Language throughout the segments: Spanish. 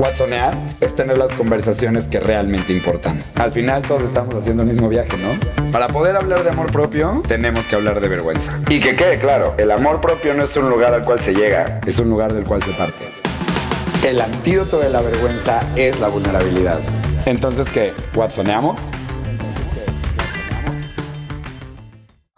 Watsonear es tener las conversaciones que realmente importan. Al final todos estamos haciendo el mismo viaje, ¿no? Para poder hablar de amor propio, tenemos que hablar de vergüenza. Y que quede claro, el amor propio no es un lugar al cual se llega, es un lugar del cual se parte. El antídoto de la vergüenza es la vulnerabilidad. Entonces, ¿qué? ¿Watsoneamos?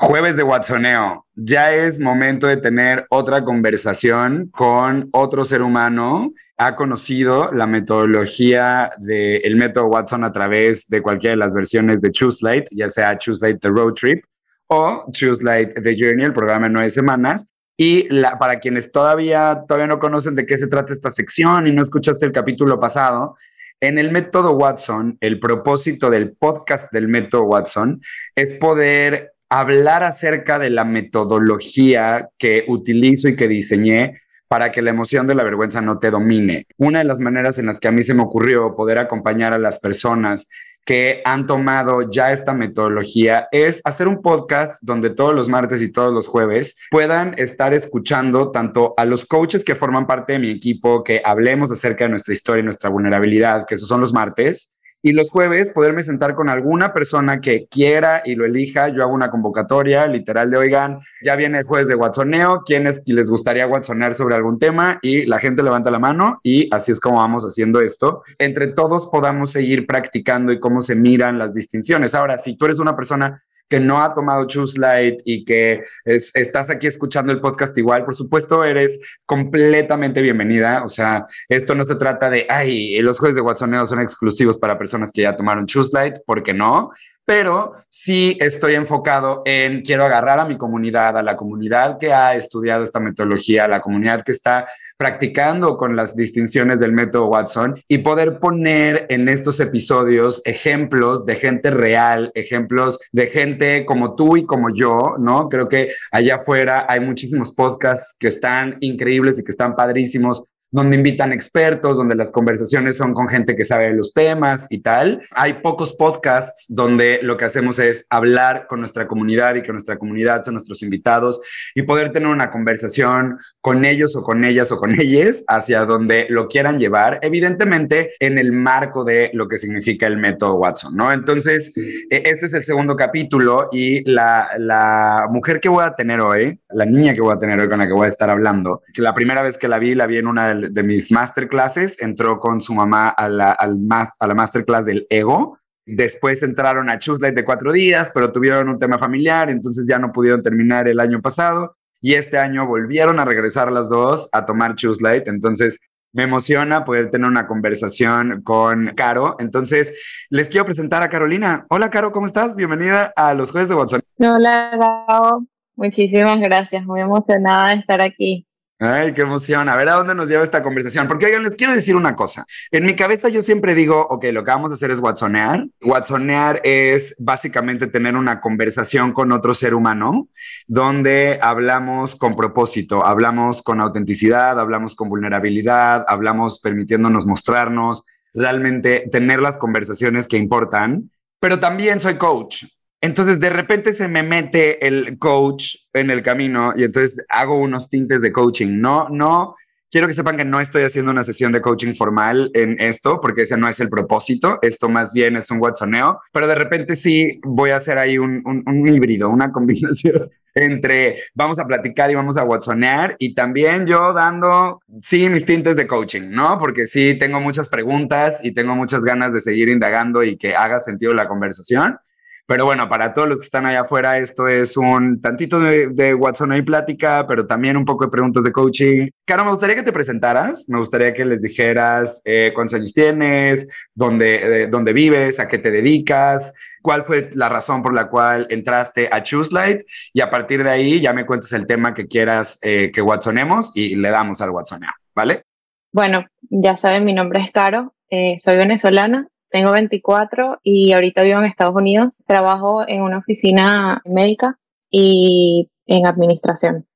Jueves de Watsoneo. Ya es momento de tener otra conversación con otro ser humano. Ha conocido la metodología del método Watson a través de cualquiera de las versiones de Choose Light, ya sea Choose Light The Road Trip o Choose Light The Journey, el programa de nueve semanas. Y para quienes todavía, todavía no conocen de qué se trata esta sección y no escuchaste el capítulo pasado, en el método Watson, el propósito del podcast del método Watson es poder hablar acerca de la metodología que utilizo y que diseñé para que la emoción de la vergüenza no te domine. Una de las maneras en las que a mí se me ocurrió poder acompañar a las personas que han tomado ya esta metodología es hacer un podcast donde todos los martes y todos los jueves puedan estar escuchando tanto a los coaches que forman parte de mi equipo, que hablemos acerca de nuestra historia y nuestra vulnerabilidad, que esos son los martes, y los jueves poderme sentar con alguna persona que quiera y lo elija. Yo hago una convocatoria literal de, oigan, ya viene el jueves de Watsoneo, ¿quiénes les gustaría Watsonear sobre algún tema? Y la gente levanta la mano y así es como vamos haciendo esto. Entre todos podamos seguir practicando y cómo se miran las distinciones. Ahora, si tú eres una persona que no ha tomado Choose Light y que estás aquí escuchando el podcast igual, por supuesto eres completamente bienvenida. O sea, esto no se trata de, ay, los jueves de Watsoneo son exclusivos para personas que ya tomaron Choose Light, porque no pero sí estoy enfocado en quiero agarrar a mi comunidad, a la comunidad que ha estudiado esta metodología, a la comunidad que está practicando con las distinciones del método Watson y poder poner en estos episodios ejemplos de gente real, ejemplos de gente como tú y como yo, ¿no? Creo que allá afuera hay muchísimos podcasts que están increíbles y que están padrísimos donde invitan expertos, donde las conversaciones son con gente que sabe de los temas y tal. Hay pocos podcasts donde lo que hacemos es hablar con nuestra comunidad y que nuestra comunidad son nuestros invitados y poder tener una conversación con ellos o con ellas o con ellas hacia donde lo quieran llevar, evidentemente en el marco de lo que significa el método Watson, ¿no? Entonces, e, este es el segundo capítulo y la, la mujer que voy a tener hoy, la niña que voy a tener hoy con la que voy a estar hablando, que la primera vez que la vi, la vi en una de de mis masterclasses, entró con su mamá a la, al a la masterclass del ego. Después entraron a Choose de cuatro días, pero tuvieron un tema familiar, entonces ya no pudieron terminar el año pasado. Y este año volvieron a regresar las dos a tomar Choose Light. Entonces me emociona poder tener una conversación con Caro. Entonces, les quiero presentar a Carolina. Hola, Caro, ¿cómo estás? Bienvenida a los Jueves de Watson. Hola, Gabo. Muchísimas gracias. Muy emocionada de estar aquí. Ay, qué emoción. A ver a dónde nos lleva esta conversación. Porque, oigan, les quiero decir una cosa. En mi cabeza yo siempre digo, ok, lo que vamos a hacer es watsonear. Watsonear es básicamente tener una conversación con otro ser humano donde hablamos con propósito, hablamos con autenticidad, hablamos con vulnerabilidad, hablamos permitiéndonos mostrarnos, realmente tener las conversaciones que importan. Pero también soy coach. Entonces de repente se me mete el coach en el camino y entonces hago unos tintes de coaching. No, no, quiero que sepan que no estoy haciendo una sesión de coaching formal en esto, porque ese no es el propósito. Esto más bien es un watsoneo, pero de repente sí voy a hacer ahí un, un, híbrido, una combinación entre vamos a platicar y vamos a watsonear y también yo dando, sí, mis tintes de coaching, ¿no? Porque sí tengo muchas preguntas y tengo muchas ganas de seguir indagando y que haga sentido la conversación. Pero bueno, para todos los que están allá afuera, esto es un tantito de, de Watson y plática, pero también un poco de preguntas de coaching. Caro, me gustaría que te presentaras, me gustaría que les dijeras eh, cuántos años tienes, dónde, eh, dónde vives, a qué te dedicas, cuál fue la razón por la cual entraste a Choose Light y a partir de ahí ya me cuentes el tema que quieras eh, que Watsonemos y le damos al Watsoneo, ¿vale? Bueno, ya saben, mi nombre es Caro, soy venezolana, tengo 24 y ahorita vivo en Estados Unidos. Trabajo en una oficina médica y en administración.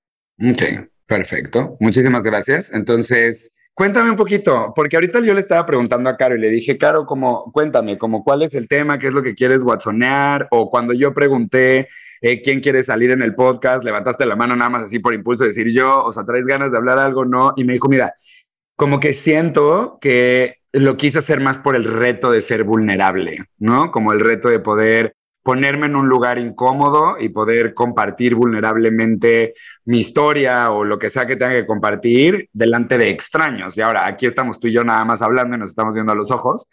Ok, perfecto. Muchísimas gracias. Entonces, cuéntame un poquito, porque ahorita yo le estaba preguntando a Caro y le dije, Caro, como, cuéntame, como cuál es el tema, qué es lo que quieres watsonear, o cuando yo pregunté eh, quién quiere salir en el podcast, levantaste la mano nada más así por impulso, decir yo, o sea, traes ganas de hablar algo, no, y me dijo, mira, como que siento que lo quise hacer más por el reto de ser vulnerable, ¿no? Como el reto de poder ponerme en un lugar incómodo y poder compartir vulnerablemente mi historia o lo que sea que tenga que compartir delante de extraños. Y ahora aquí estamos tú y yo nada más hablando y nos estamos viendo a los ojos,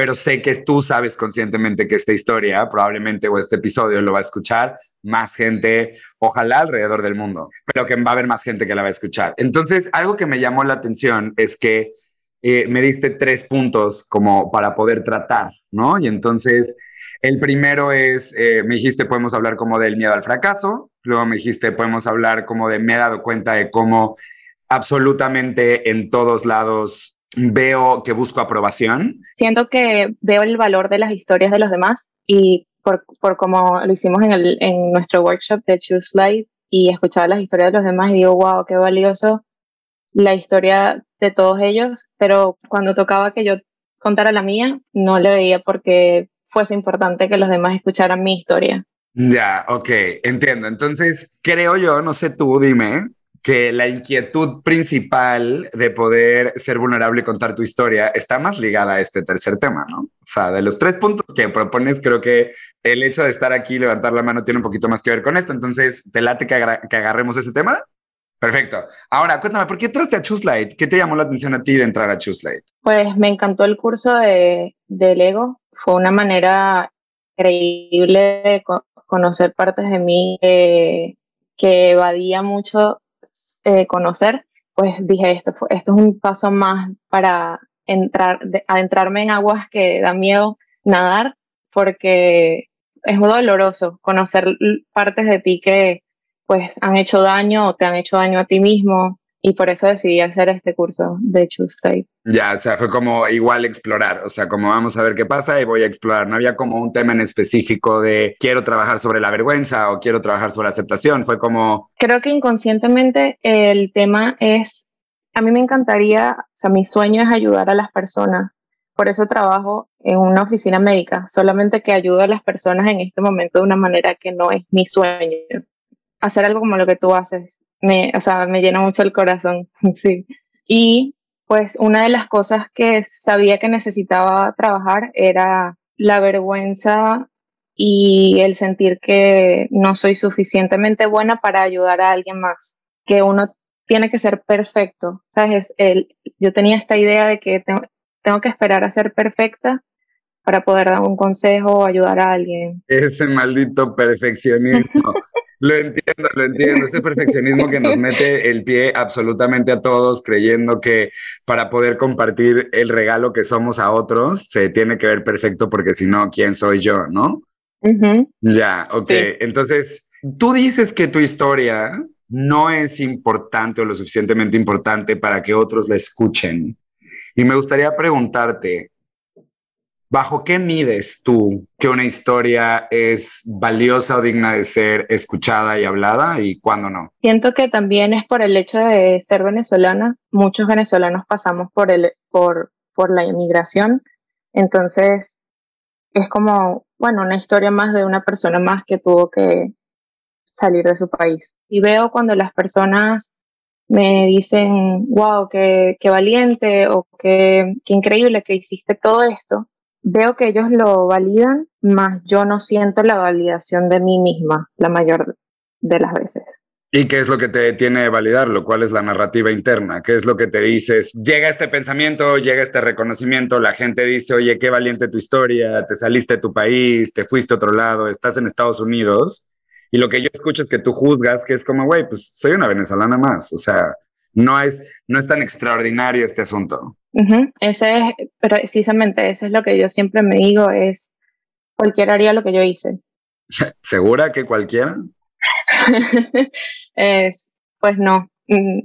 pero sé que tú sabes conscientemente que esta historia probablemente o este episodio lo va a escuchar más gente, ojalá alrededor del mundo, pero que va a haber más gente que la va a escuchar. Entonces, algo que me llamó la atención es que eh, me diste tres puntos como para poder tratar, ¿no? Y entonces el primero es, eh, me dijiste, podemos hablar como del miedo al fracaso. Luego me dijiste, podemos hablar como de, me he dado cuenta de cómo absolutamente en todos lados veo que busco aprobación. Siento que veo el valor de las historias de los demás y por, por como lo hicimos en, el, en nuestro workshop de Choose Life y escuchar las historias de los demás y digo, wow, qué valioso la historia de todos ellos, pero cuando tocaba que yo contara la mía, no le veía porque fuese importante que los demás escucharan mi historia. Ya, ok, entiendo. Entonces, creo yo, no sé tú, dime, que la inquietud principal de poder ser vulnerable y contar tu historia está más ligada a este tercer tema, ¿no? O sea, de los tres puntos que propones, creo que el hecho de estar aquí y levantar la mano tiene un poquito más que ver con esto. Entonces, ¿te late que, que agarremos ese tema? Perfecto. Ahora, cuéntame, ¿por qué entraste a Choose ¿Qué te llamó la atención a ti de entrar a Choose Pues me encantó el curso de, de Lego fue una manera increíble de conocer partes de mí que evadía mucho eh, conocer, pues dije, esto, esto es un paso más para entrar, adentrarme en aguas que da miedo nadar, porque es doloroso conocer partes de ti que pues han hecho daño o te han hecho daño a ti mismo y por eso decidí hacer este curso de Choose Faith. Ya, o sea, fue como igual explorar, o sea, como vamos a ver qué pasa y voy a explorar. No había como un tema en específico de quiero trabajar sobre la vergüenza o quiero trabajar sobre la aceptación, fue como... Creo que inconscientemente el tema es, a mí me encantaría, o sea, mi sueño es ayudar a las personas. Por eso trabajo en una oficina médica, solamente que ayudo a las personas en este momento de una manera que no es mi sueño. Hacer algo como lo que tú haces, me, o sea, me llena mucho el corazón, sí. Y pues una de las cosas que sabía que necesitaba trabajar era la vergüenza y el sentir que no soy suficientemente buena para ayudar a alguien más, que uno tiene que ser perfecto, ¿sabes? El, yo tenía esta idea de que tengo, tengo que esperar a ser perfecta para poder dar un consejo o ayudar a alguien. Ese maldito perfeccionismo. Lo entiendo, lo entiendo. Ese perfeccionismo que nos mete el pie absolutamente a todos, creyendo que para poder compartir el regalo que somos a otros, se tiene que ver perfecto porque si no, ¿quién soy yo? ¿No? Ya, ok. Entonces, tú dices que tu historia no es importante o lo suficientemente importante para que otros la escuchen. Y me gustaría preguntarte, ¿Bajo qué mides tú que una historia es valiosa o digna de ser escuchada y hablada y cuándo no? Siento que también es por el hecho de ser venezolana. Muchos venezolanos pasamos por, el, por, por la inmigración. Entonces, es como, bueno, una historia más de una persona más que tuvo que salir de su país. Y veo cuando las personas me dicen, wow, qué, qué valiente o qué, qué increíble que hiciste todo esto veo que ellos lo validan, más yo no siento la validación de mí misma la mayor de las veces. ¿Y qué es lo que te detiene de validarlo? ¿Cuál es la narrativa interna? ¿Qué es lo que te dices? Llega este pensamiento, llega este reconocimiento, la gente dice, oye, qué valiente tu historia, te saliste de tu país, te fuiste a otro lado, estás en Estados Unidos. Y lo que yo escucho es que tú juzgas, que es como, güey, pues soy una venezolana más. O sea, no es, no es tan extraordinario este asunto. Ese es, precisamente eso es lo que yo siempre me digo, es cualquiera haría lo que yo hice. ¿Segura que cualquiera? es, pues no, mm,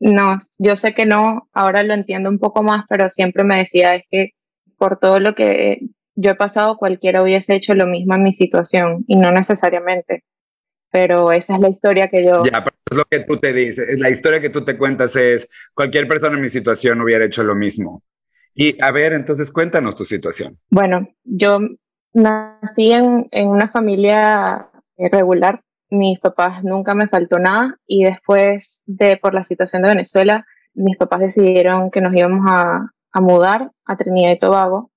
no, yo sé que no, ahora lo entiendo un poco más, pero siempre me decía, es que por todo lo que yo he pasado, cualquiera hubiese hecho lo mismo en mi situación y no necesariamente pero esa es la historia que yo... Ya, pero es lo que tú te dices, la historia que tú te cuentas es, cualquier persona en mi situación hubiera hecho lo mismo. Y a ver, entonces cuéntanos tu situación. Bueno, yo nací en, en una familia regular, mis papás nunca me faltó nada y después de, por la situación de Venezuela, mis papás decidieron que nos íbamos a, a mudar a Trinidad y Tobago.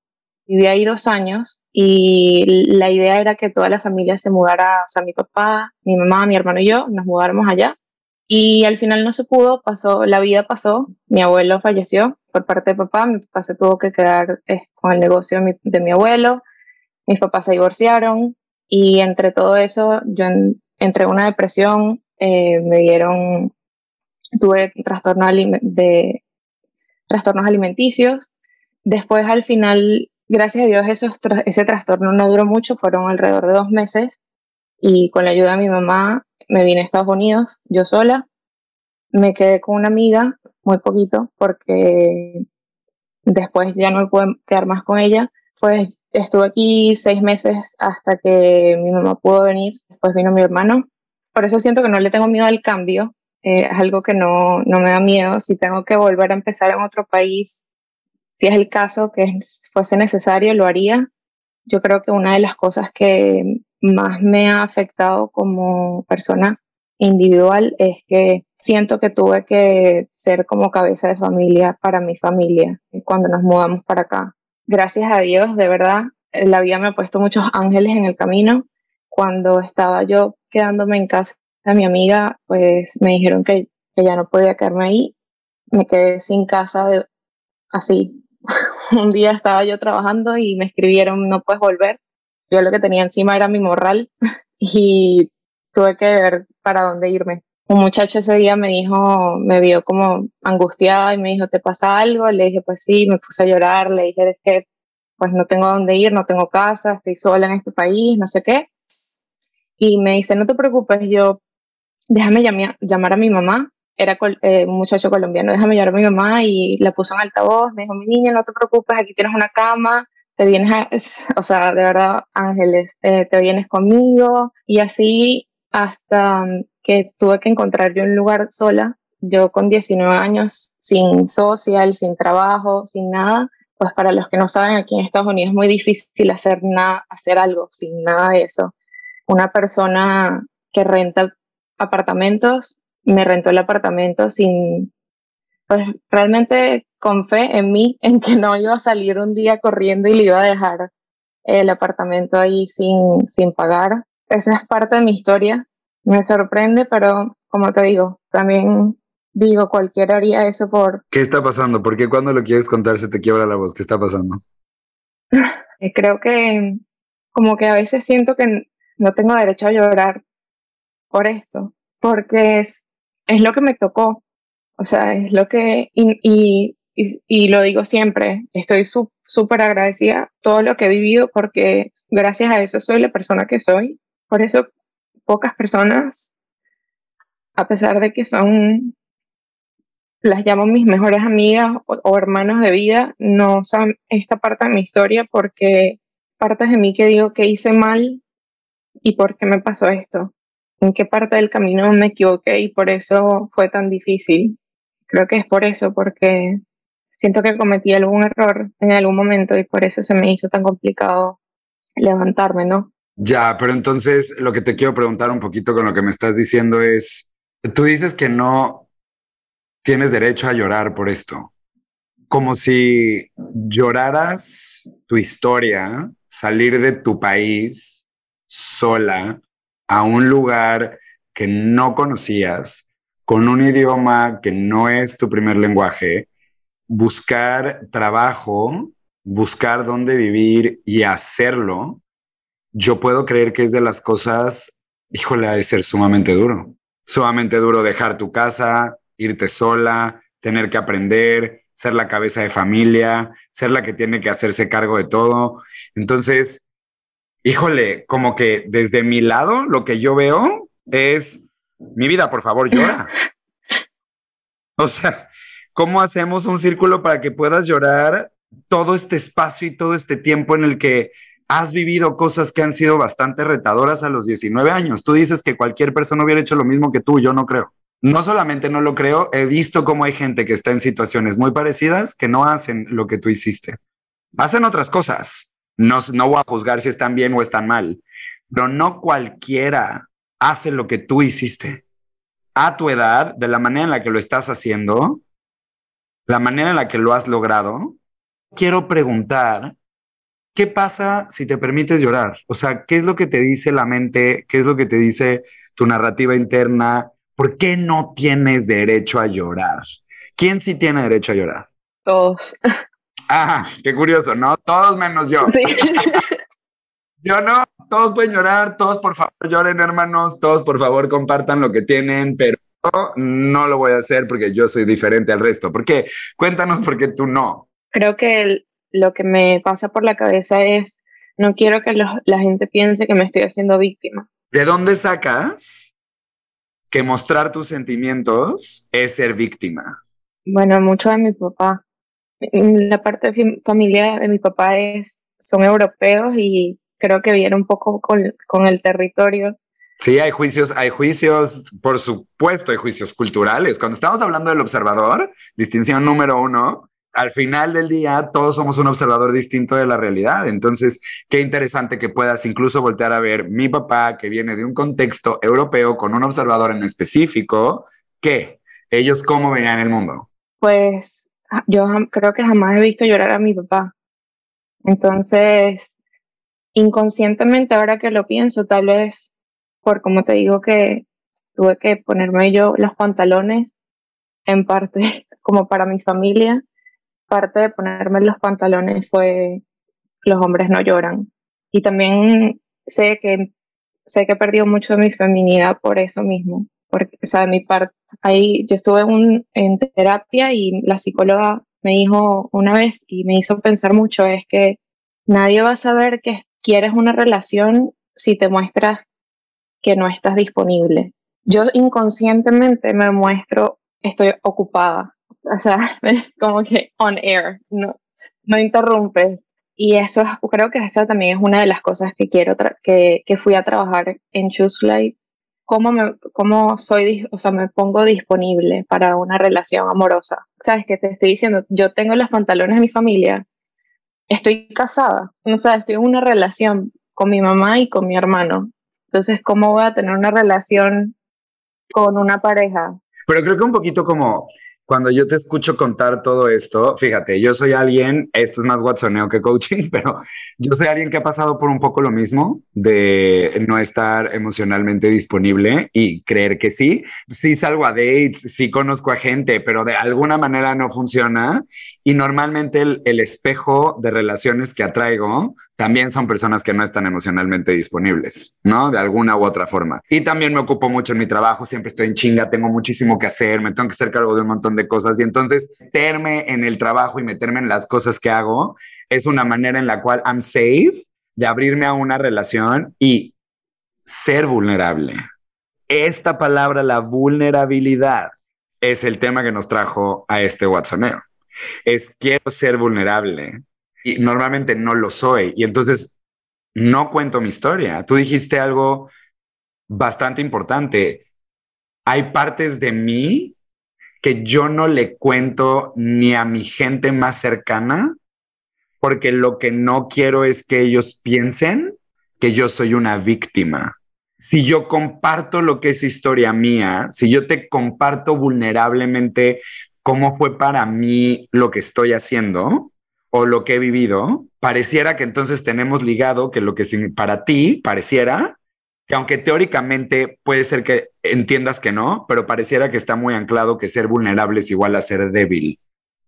Viví ahí dos años y la idea era que toda la familia se mudara, o sea, mi papá, mi mamá, mi hermano y yo nos mudáramos allá. Y al final no se pudo, pasó, la vida pasó, mi abuelo falleció por parte de papá, mi papá se tuvo que quedar eh, con el negocio de mi, abuelo, mis papás se divorciaron y entre todo eso yo entré en una depresión, eh, me dieron, tuve trastorno de, trastornos alimenticios. Después al final, gracias a Dios, ese trastorno no duró mucho, fueron alrededor de dos meses y con la ayuda de mi mamá me vine a Estados Unidos, yo sola. Me quedé con una amiga muy poquito porque después ya no me pude quedar más con ella. Pues estuve aquí seis meses hasta que mi mamá pudo venir, después vino mi hermano. Por eso siento que no le tengo miedo al cambio, eh, es algo que no, no me da miedo. Si tengo que volver a empezar en otro país, si es el caso que fuese necesario, lo haría. Yo creo que una de las cosas que más me ha afectado como persona individual es que siento que tuve que ser como cabeza de familia para mi familia cuando nos mudamos para acá. Gracias a Dios, de verdad, la vida me ha puesto muchos ángeles en el camino. Cuando estaba yo quedándome en casa a mi amiga, pues me dijeron que, ya no podía quedarme ahí. Me quedé sin casa de, así. Un día estaba yo trabajando y me escribieron, no puedes volver. Yo lo que tenía encima era mi morral y tuve que ver para dónde irme. Un muchacho ese día me dijo, me vio como angustiada y me dijo, ¿te pasa algo? Le dije, pues sí, me puse a llorar, le dije, es que pues no tengo dónde ir, no tengo casa, estoy sola en este país, no sé qué. Y me dice, no te preocupes, yo déjame llamar a mi mamá, era eh, un muchacho colombiano, déjame llamar a mi mamá y la puso en altavoz, me dijo, mi niña, no te preocupes, aquí tienes una cama, te vienes, a, o sea, de verdad, Ángeles, eh, te vienes conmigo y así hasta que tuve que encontrar yo un lugar sola, yo con 19 años, sin social, sin trabajo, sin nada, pues para los que no saben, aquí en Estados Unidos es muy difícil hacer, nada, hacer algo sin nada de eso. Una persona que renta apartamentos, me rentó el apartamento sin, pues realmente con fe en mí, en que no iba a salir un día corriendo y le iba a dejar el apartamento ahí sin, sin pagar. Esa es parte de mi historia. Me sorprende, pero como te digo, también digo, cualquiera haría eso por... ¿Qué está pasando? ¿Por qué cuando lo quieres contar se te quiebra la voz? ¿Qué está pasando? Creo que como que a veces siento que no tengo derecho a llorar por esto, porque es, es lo que me tocó, o sea, es lo que, y, y, y, lo digo siempre, estoy súper agradecida todo lo que he vivido porque gracias a eso soy la persona que soy, por eso pocas personas, a pesar de que son, las llamo mis mejores amigas o, o hermanos de vida, no saben esta parte de mi historia porque partes de mí que digo que hice mal y por qué me pasó esto en qué parte del camino me equivoqué y por eso fue tan difícil. Creo que es por eso, porque siento que cometí algún error en algún momento y por eso se me hizo tan complicado levantarme, ¿no? Ya, pero entonces lo que te quiero preguntar un poquito con lo que me estás diciendo es, tú dices que no tienes derecho a llorar por esto, como si lloraras tu historia, salir de tu país sola, a un lugar que no conocías, con un idioma que no es tu primer lenguaje, buscar trabajo, buscar dónde vivir y hacerlo, yo puedo creer que es de las cosas, híjole, ha de ser sumamente duro. Sumamente duro dejar tu casa, irte sola, tener que aprender, ser la cabeza de familia, ser la que tiene que hacerse cargo de todo. Entonces, híjole, como que desde mi lado lo que yo veo es, mi vida, por favor, llora. O sea, ¿cómo hacemos un círculo para que puedas llorar todo este espacio y todo este tiempo en el que has vivido cosas que han sido bastante retadoras a los 19 años? Tú dices que cualquier persona hubiera hecho lo mismo que tú, yo no creo. No solamente no lo creo, he visto cómo hay gente que está en situaciones muy parecidas que no hacen lo que tú hiciste. Hacen otras cosas, no, voy a juzgar si están bien o están mal, pero no cualquiera hace lo que tú hiciste. A tu edad, de la manera en la que lo estás haciendo, la manera en la que lo has logrado, quiero preguntar, ¿qué pasa si te permites llorar? O sea, ¿qué es lo que te dice la mente? ¿Qué es lo que te dice tu narrativa interna? ¿Por qué no tienes derecho a llorar? ¿Quién sí tiene derecho a llorar? Todos. Ah, qué curioso, ¿no? Todos menos yo. Sí. yo no, todos pueden llorar, todos por favor lloren hermanos, todos por favor compartan lo que tienen, pero no lo voy a hacer porque yo soy diferente al resto. ¿Por qué? Cuéntanos por qué tú no. Creo que lo que me pasa por la cabeza es, no quiero que la gente piense que me estoy haciendo víctima. ¿De dónde sacas que mostrar tus sentimientos es ser víctima? Bueno, mucho de mi papá la parte de familia de mi papá es, son europeos y creo que viene un poco con, con el territorio. Sí, hay juicios, hay juicios, por supuesto, hay juicios culturales. Cuando estamos hablando del observador, distinción número uno, al final del día todos somos un observador distinto de la realidad. Entonces, qué interesante que puedas incluso voltear a ver mi papá, que viene de un contexto europeo con un observador en específico, que ellos cómo veían el mundo. Pues yo creo que jamás he visto llorar a mi papá. Entonces, inconscientemente, ahora que lo pienso, tal vez por como te digo que tuve que ponerme yo los pantalones, en parte como para mi familia, parte de ponerme los pantalones fue los hombres no lloran. Y también sé que sé que he perdido mucho de mi feminidad por eso mismo, porque, o sea, de mi parte, ahí yo estuve un, en terapia y la psicóloga me dijo una vez y me hizo pensar mucho, es que nadie va a saber que quieres una relación si te muestras que no estás disponible. Yo inconscientemente me muestro, estoy ocupada, o sea, como que on air, no, no interrumpes. Y eso creo que esa también es una de las cosas que quiero, que, que fui a trabajar en Choose Life cómo, me, cómo soy, o sea, me pongo disponible para una relación amorosa. ¿Sabes qué te estoy diciendo? Yo tengo los pantalones de mi familia, estoy casada, o sea, estoy en una relación con mi mamá y con mi hermano. Entonces, ¿cómo voy a tener una relación con una pareja? Pero creo que un poquito como cuando yo te escucho contar todo esto, fíjate, yo soy alguien, esto es más watsoneo que coaching, pero yo soy alguien que ha pasado por un poco lo mismo de no estar emocionalmente disponible y creer que sí. Sí salgo a dates, sí conozco a gente, pero de alguna manera no funciona. Y normalmente el, el espejo de relaciones que atraigo también son personas que no están emocionalmente disponibles, ¿no? De alguna u otra forma. Y también me ocupo mucho en mi trabajo, siempre estoy en chinga, tengo muchísimo que hacer, me tengo que hacer cargo de un montón de cosas y entonces meterme en el trabajo y meterme en las cosas que hago es una manera en la cual I'm safe de abrirme a una relación y ser vulnerable. Esta palabra, la vulnerabilidad, es el tema que nos trajo a este Watsoneo. Es quiero ser vulnerable y normalmente no lo soy. Y entonces no cuento mi historia. Tú dijiste algo bastante importante. Hay partes de mí que yo no le cuento ni a mi gente más cercana, porque lo que no quiero es que ellos piensen que yo soy una víctima. Si yo comparto lo que es historia mía, si yo te comparto vulnerablemente cómo fue para mí lo que estoy haciendo, o lo que he vivido, pareciera que entonces tenemos ligado que lo que para ti pareciera que aunque teóricamente puede ser que entiendas que no, pero pareciera que está muy anclado que ser vulnerable es igual a ser débil.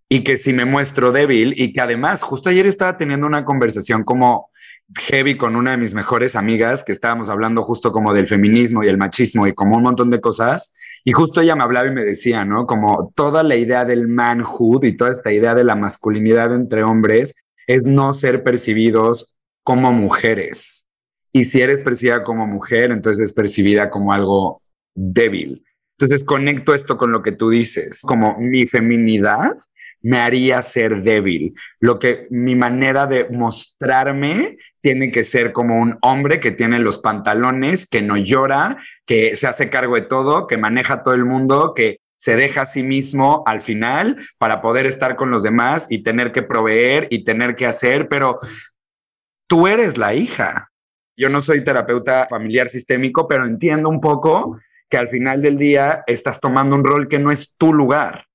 Y que si me muestro débil y que además, justo ayer estaba teniendo una conversación como heavy con una de mis mejores amigas, que estábamos hablando justo como del feminismo y el machismo y como un montón de cosas, y justo ella me hablaba y me decía, ¿no? Como toda la idea del manhood y toda esta idea de la masculinidad entre hombres es no ser percibidos como mujeres. Y si eres percibida como mujer, entonces es percibida como algo débil. Entonces conecto esto con lo que tú dices, como mi feminidad me haría ser débil. Lo que mi manera de mostrarme tiene que ser como un hombre que tiene los pantalones, que no llora, que se hace cargo de todo, que maneja todo el mundo, que se deja a sí mismo al final para poder estar con los demás y tener que proveer y tener que hacer, pero tú eres la hija. Yo no soy terapeuta familiar sistémico, pero entiendo un poco que al final del día estás tomando un rol que no es tu lugar,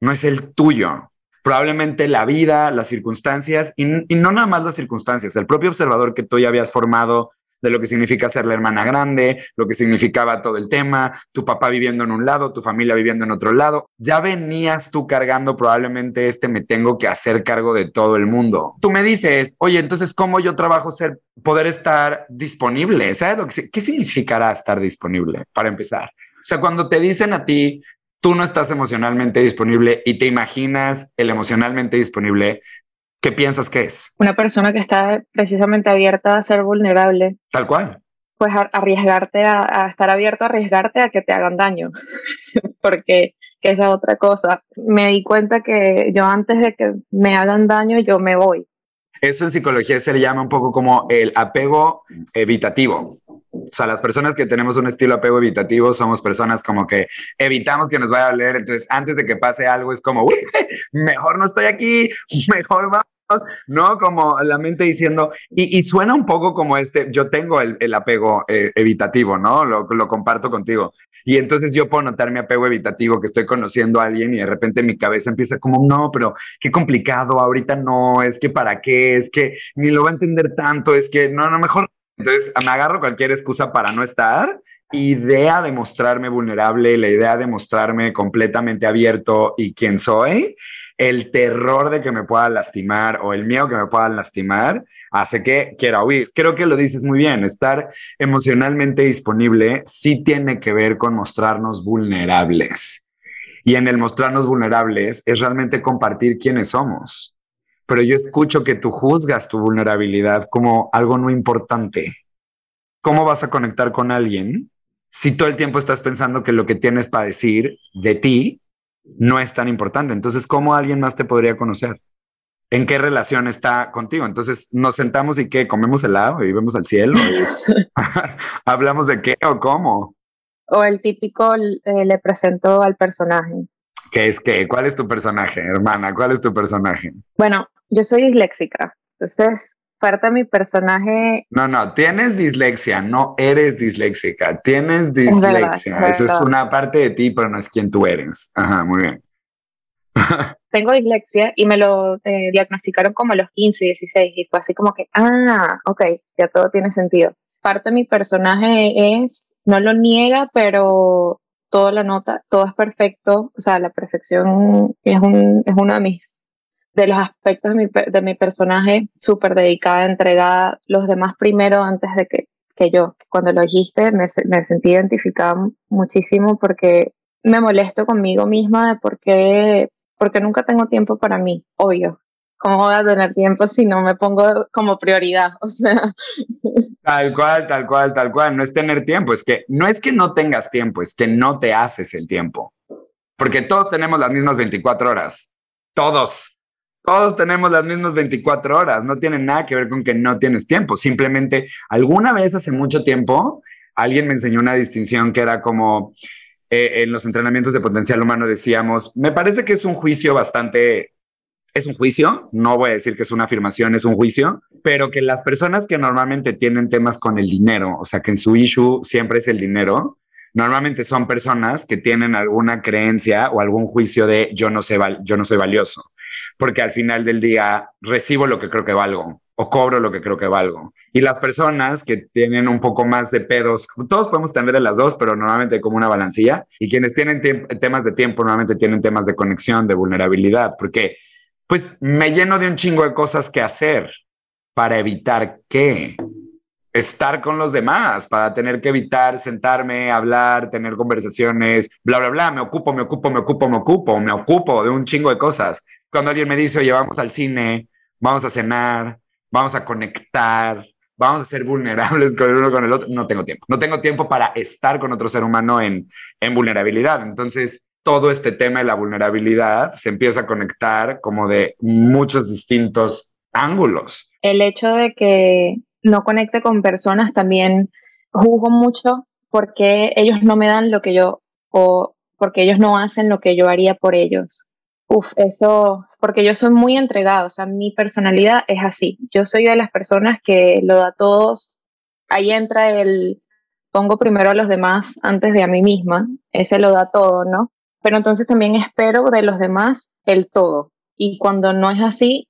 no es el tuyo probablemente la vida, las circunstancias, y, no nada más las circunstancias, el propio observador que tú ya habías formado de lo que significa ser la hermana grande, lo que significaba todo el tema, tu papá viviendo en un lado, tu familia viviendo en otro lado. Ya venías tú cargando probablemente este me tengo que hacer cargo de todo el mundo. Tú me dices, oye, entonces, ¿cómo yo trabajo ser, poder estar disponible? ¿Sabes lo que, qué significará estar disponible para empezar? O sea, cuando te dicen a ti, tú no estás emocionalmente disponible y te imaginas el emocionalmente disponible, ¿Qué piensas que es? Una persona que está precisamente abierta a ser vulnerable. Tal cual. Pues arriesgarte a, estar abierto a arriesgarte a que te hagan daño, porque esa es otra cosa. Me di cuenta que yo antes de que me hagan daño, yo me voy. Eso en psicología se le llama un poco como el apego evitativo. O sea, las personas que tenemos un estilo apego evitativo somos personas como que evitamos que nos vaya a doler. Entonces, antes de que pase algo, es como, uy, mejor no estoy aquí, mejor va ¿no? Como la mente diciendo, y, suena un poco como este, yo tengo el, apego eh, evitativo, ¿no? Lo, lo, comparto contigo. Y entonces yo puedo notar mi apego evitativo, que estoy conociendo a alguien y de repente mi cabeza empieza como, no, pero qué complicado, ahorita no, es que para qué, es que ni lo va a entender tanto, es que no, no, mejor. Entonces me agarro cualquier excusa para no estar idea de mostrarme vulnerable, la idea de mostrarme completamente abierto y quién soy, el terror de que me puedan lastimar o el miedo que me puedan lastimar hace que quiera huir. Creo que lo dices muy bien, estar emocionalmente disponible sí tiene que ver con mostrarnos vulnerables. Y en el mostrarnos vulnerables es realmente compartir quiénes somos. Pero yo escucho que tú juzgas tu vulnerabilidad como algo no importante. ¿Cómo vas a conectar con alguien si todo el tiempo estás pensando que lo que tienes para decir de ti no es tan importante. Entonces, ¿cómo alguien más te podría conocer? ¿En qué relación está contigo? Entonces, nos sentamos y qué, comemos helado y vemos al cielo. ¿Hablamos de qué o cómo? O el típico eh, le presento al personaje. ¿Qué es qué? ¿Cuál es tu personaje, hermana? ¿Cuál es tu personaje? Bueno, yo soy disléxica. Entonces, parte de mi personaje. No, no, tienes dislexia, no eres disléxica, tienes dislexia. Eso es una parte de ti, pero no es quien tú eres. Ajá, muy bien. Tengo dislexia y me lo eh, diagnosticaron como a los 15, 16 y fue así como que, ah, ok, ya todo tiene sentido. Parte de mi personaje es, no lo niega, pero todo la nota, todo es perfecto, o sea, la perfección es, un, es uno de mis de los aspectos de mi, de mi personaje, súper dedicada, entregada, los demás primero antes de que, que yo. Cuando lo dijiste me, me, sentí identificada muchísimo porque me molesto conmigo misma de por qué, porque nunca tengo tiempo para mí, obvio. ¿Cómo voy a tener tiempo si no me pongo como prioridad? Tal cual, tal cual, tal cual. No es tener tiempo, es que no es que no tengas tiempo, es que no te haces el tiempo. Porque todos tenemos las mismas 24 horas. Todos. Todos tenemos las mismas 24 horas, no tiene nada que ver con que no tienes tiempo. Simplemente, alguna vez hace mucho tiempo, alguien me enseñó una distinción que era como eh, en los entrenamientos de potencial humano decíamos, me parece que es un juicio bastante, es un juicio, no voy a decir que es una afirmación, es un juicio, pero que las personas que normalmente tienen temas con el dinero, o sea, que en su issue siempre es el dinero, normalmente son personas que tienen alguna creencia o algún juicio de yo no, sé, yo no soy valioso porque al final del día recibo lo que creo que valgo o cobro lo que creo que valgo. Y las personas que tienen un poco más de pedos, todos podemos tener de las dos, pero normalmente como una balancilla, y quienes tienen temas de tiempo normalmente tienen temas de conexión, de vulnerabilidad, porque pues me lleno de un chingo de cosas que hacer para evitar que estar con los demás, para tener que evitar sentarme, hablar, tener conversaciones, bla, bla, bla, me ocupo, me ocupo, me ocupo, me ocupo, me ocupo de un chingo de cosas cuando alguien me dice, oye, vamos al cine, vamos a cenar, vamos a conectar, vamos a ser vulnerables con el uno con el otro, no tengo tiempo. No tengo tiempo para estar con otro ser humano en, en vulnerabilidad. Entonces, todo este tema de la vulnerabilidad se empieza a conectar como de muchos distintos ángulos. El hecho de que no conecte con personas también juzgo mucho porque ellos no me dan lo que yo o porque ellos no hacen lo que yo haría por ellos. Uf, eso, porque yo soy muy entregado, o sea, mi personalidad es así. Yo soy de las personas que lo da a todos. Ahí entra el pongo primero a los demás antes de a mí misma. Ese lo da todo, ¿no? Pero entonces también espero de los demás el todo. Y cuando no es así,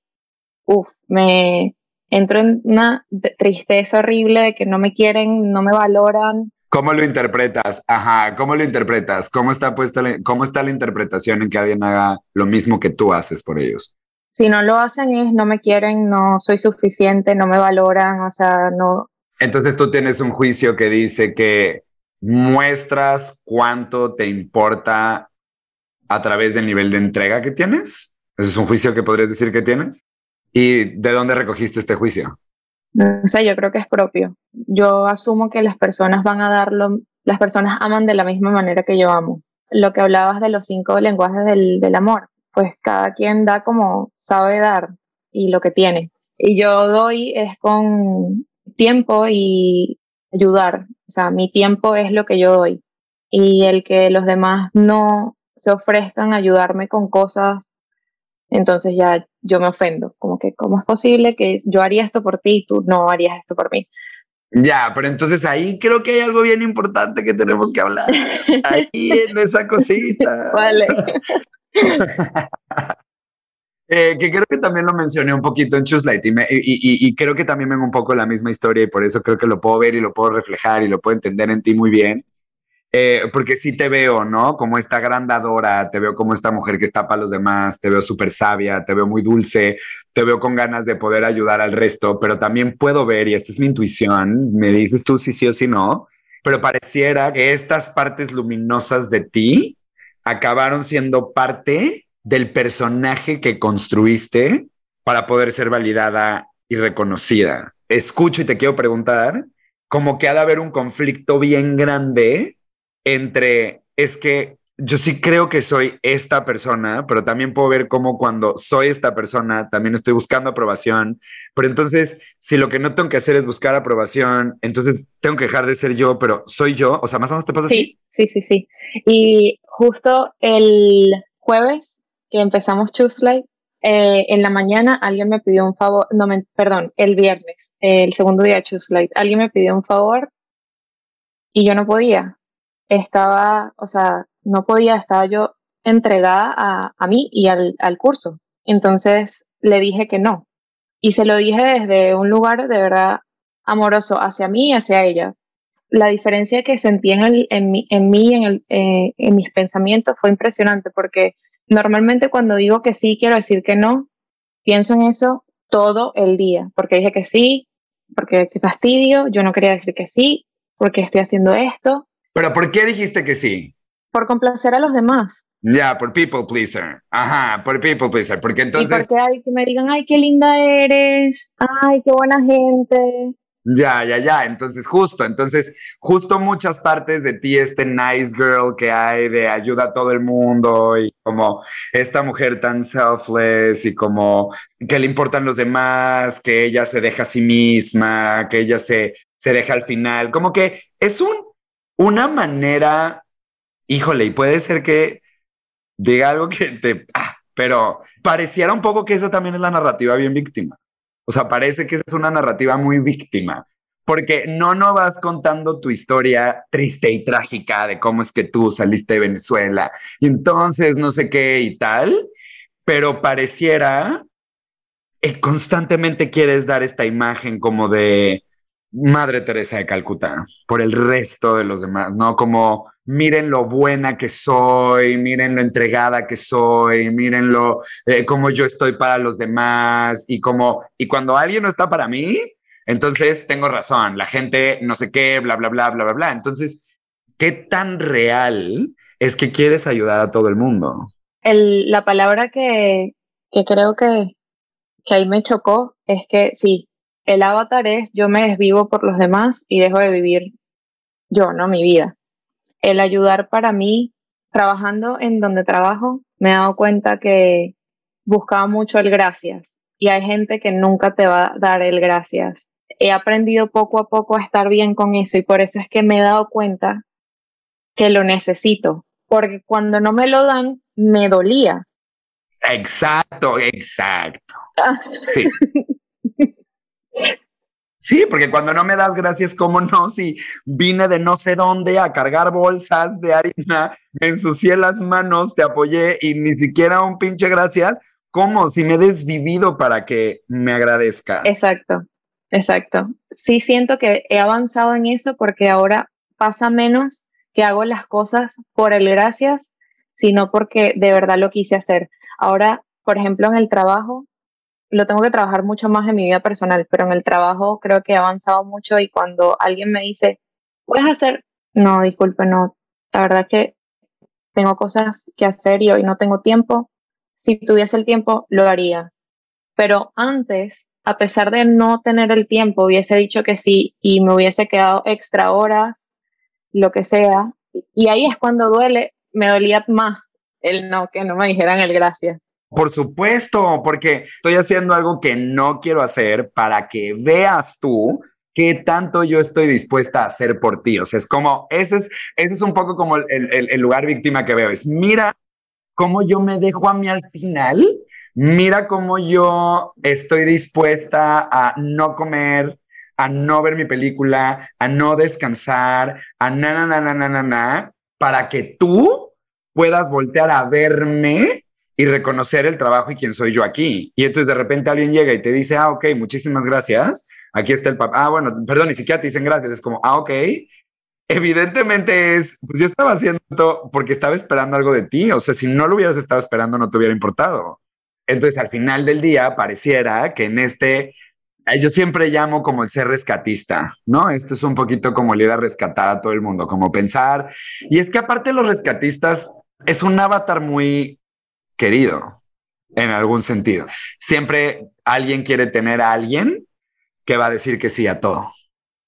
uff, me entro en una tristeza horrible de que no me quieren, no me valoran. ¿Cómo lo interpretas? Ajá, ¿cómo lo interpretas? ¿Cómo está puesta cómo está la interpretación en que alguien haga lo mismo que tú haces por ellos? Si no lo hacen es no me quieren, no soy suficiente, no me valoran, o sea, no. Entonces tú tienes un juicio que dice que muestras cuánto te importa a través del nivel de entrega que tienes. Ese es un juicio que podrías decir que tienes. ¿Y de dónde recogiste este juicio? No sé, yo creo que es propio. Yo asumo que las personas van a darlo, las personas aman de la misma manera que yo amo. Lo que hablabas de los cinco lenguajes del, del amor, pues cada quien da como sabe dar y lo que tiene. Y yo doy es con tiempo y ayudar. O sea, mi tiempo es lo que yo doy. Y el que los demás no se ofrezcan a ayudarme con cosas, entonces ya yo me ofendo. Como que, ¿cómo es posible que yo haría esto por ti y tú no harías esto por mí? Ya, pero entonces ahí creo que hay algo bien importante que tenemos que hablar. Ahí en esa cosita. Vale. Eh, que creo que también lo mencioné un poquito en Choose Light y, y, creo que también vengo un poco la misma historia y por eso creo que lo puedo ver y lo puedo reflejar y lo puedo entender en ti muy bien. Eh, porque sí te veo, ¿no? Como esta gran dadora, te veo como esta mujer que está para los demás, te veo súper sabia, te veo muy dulce, te veo con ganas de poder ayudar al resto, pero también puedo ver, y esta es mi intuición, me dices tú si sí o si no, pero pareciera que estas partes luminosas de ti acabaron siendo parte del personaje que construiste para poder ser validada y reconocida. Escucho y te quiero preguntar, como que ha de haber un conflicto bien grande entre, es que yo sí creo que soy esta persona, pero también puedo ver cómo cuando soy esta persona también estoy buscando aprobación. Pero entonces, si lo que no tengo que hacer es buscar aprobación, entonces tengo que dejar de ser yo, pero soy yo. O sea, más o menos te pasa así. Sí, sí, sí. Y justo el jueves que empezamos Choose Life, eh, en la mañana alguien me pidió un favor, no, me, perdón, el viernes, el segundo día de Choose Life, alguien me pidió un favor y yo no podía. Estaba, o sea, no podía, estaba yo entregada a, a mí y al, al curso. Entonces le dije que no. Y se lo dije desde un lugar de verdad amoroso hacia mí y hacia ella. La diferencia que sentí en, el, en, mí, en, mí, en, eh, en mis pensamientos fue impresionante porque Normalmente cuando digo que sí, quiero decir que no. Pienso en eso todo el día, porque dije que sí, porque qué fastidio, yo no quería decir que sí, porque estoy haciendo esto. Pero ¿por qué dijiste que sí? Por complacer a los demás. Ya, por people pleaser. Ajá, por people pleaser. Porque entonces. Y porque hay que me digan, ay, qué linda eres. Ay, qué buena gente. Ya, ya, ya. Entonces, justo, entonces, justo muchas partes de ti, este nice girl que hay de ayuda a todo el mundo y como esta mujer tan selfless y como que le importan los demás, que ella se deja a sí misma, que ella se, se deja al final. Como que es un, una manera, híjole, y puede ser que diga algo que te. Ah, pero pareciera un poco que esa también es la narrativa bien víctima. O sea, parece que es una narrativa muy víctima, porque no no vas contando tu historia triste y trágica de cómo es que tú saliste de Venezuela y entonces no sé qué y tal, pero pareciera que constantemente quieres dar esta imagen como de Madre Teresa de Calcuta por el resto de los demás, ¿no? Como miren lo buena que soy, miren lo entregada que soy, miren lo eh, cómo yo estoy para los demás y como y cuando alguien no está para mí, entonces tengo razón, la gente no sé qué, bla bla bla bla bla bla. Entonces, ¿qué tan real es que quieres ayudar a todo el mundo? El, la palabra que, que creo que, que ahí me chocó es que sí, el avatar es yo me desvivo por los demás y dejo de vivir yo, ¿no? Mi vida. El ayudar para mí, trabajando en donde trabajo, me he dado cuenta que buscaba mucho el gracias y hay gente que nunca te va a dar el gracias. He aprendido poco a poco a estar bien con eso y por eso es que me he dado cuenta que lo necesito, porque cuando no me lo dan, me dolía. Exacto, exacto. Sí. Sí, porque cuando no me das gracias, ¿cómo no? Si vine de no sé dónde a cargar bolsas de harina, me ensucié las manos, te apoyé y ni siquiera un pinche gracias, ¿cómo? Si me he desvivido para que me agradezcas. Exacto, exacto. Sí siento que he avanzado en eso porque ahora pasa menos que hago las cosas por el gracias, sino porque de verdad lo quise hacer. Ahora, por ejemplo, en el trabajo, lo tengo que trabajar mucho más en mi vida personal, pero en el trabajo creo que he avanzado mucho y cuando alguien me dice, ¿puedes hacer? No, disculpe, no. La verdad que tengo cosas que hacer y hoy no tengo tiempo. Si tuviese el tiempo, lo haría. Pero antes, a pesar de no tener el tiempo, hubiese dicho que sí y me hubiese quedado extra horas, lo que sea. Y ahí es cuando duele, me dolía más el no, que no me dijeran el gracias. Por supuesto, porque estoy haciendo algo que no quiero hacer para que veas tú qué tanto yo estoy dispuesta a hacer por ti. O sea, es como, ese es, ese es un poco como el, el, lugar víctima que veo. Es, mira cómo yo me dejo a mí al final, mira cómo yo estoy dispuesta a no comer, a no ver mi película, a no descansar, a na, na, na, na, na, na, para que tú puedas voltear a verme y reconocer el trabajo y quién soy yo aquí. Y entonces de repente alguien llega y te dice, ah, ok, muchísimas gracias, aquí está el papá, ah, bueno, perdón, ni siquiera te dicen gracias, es como, ah, ok. Evidentemente es, pues yo estaba haciendo porque estaba esperando algo de ti, o sea, si no lo hubieras estado esperando no te hubiera importado. Entonces al final del día pareciera que en este eh, yo siempre llamo como el ser rescatista, ¿no? Esto es un poquito como el ir a rescatar a todo el mundo, como pensar. Y es que aparte los rescatistas es un avatar muy querido en algún sentido. Siempre alguien quiere tener a alguien que va a decir que sí a todo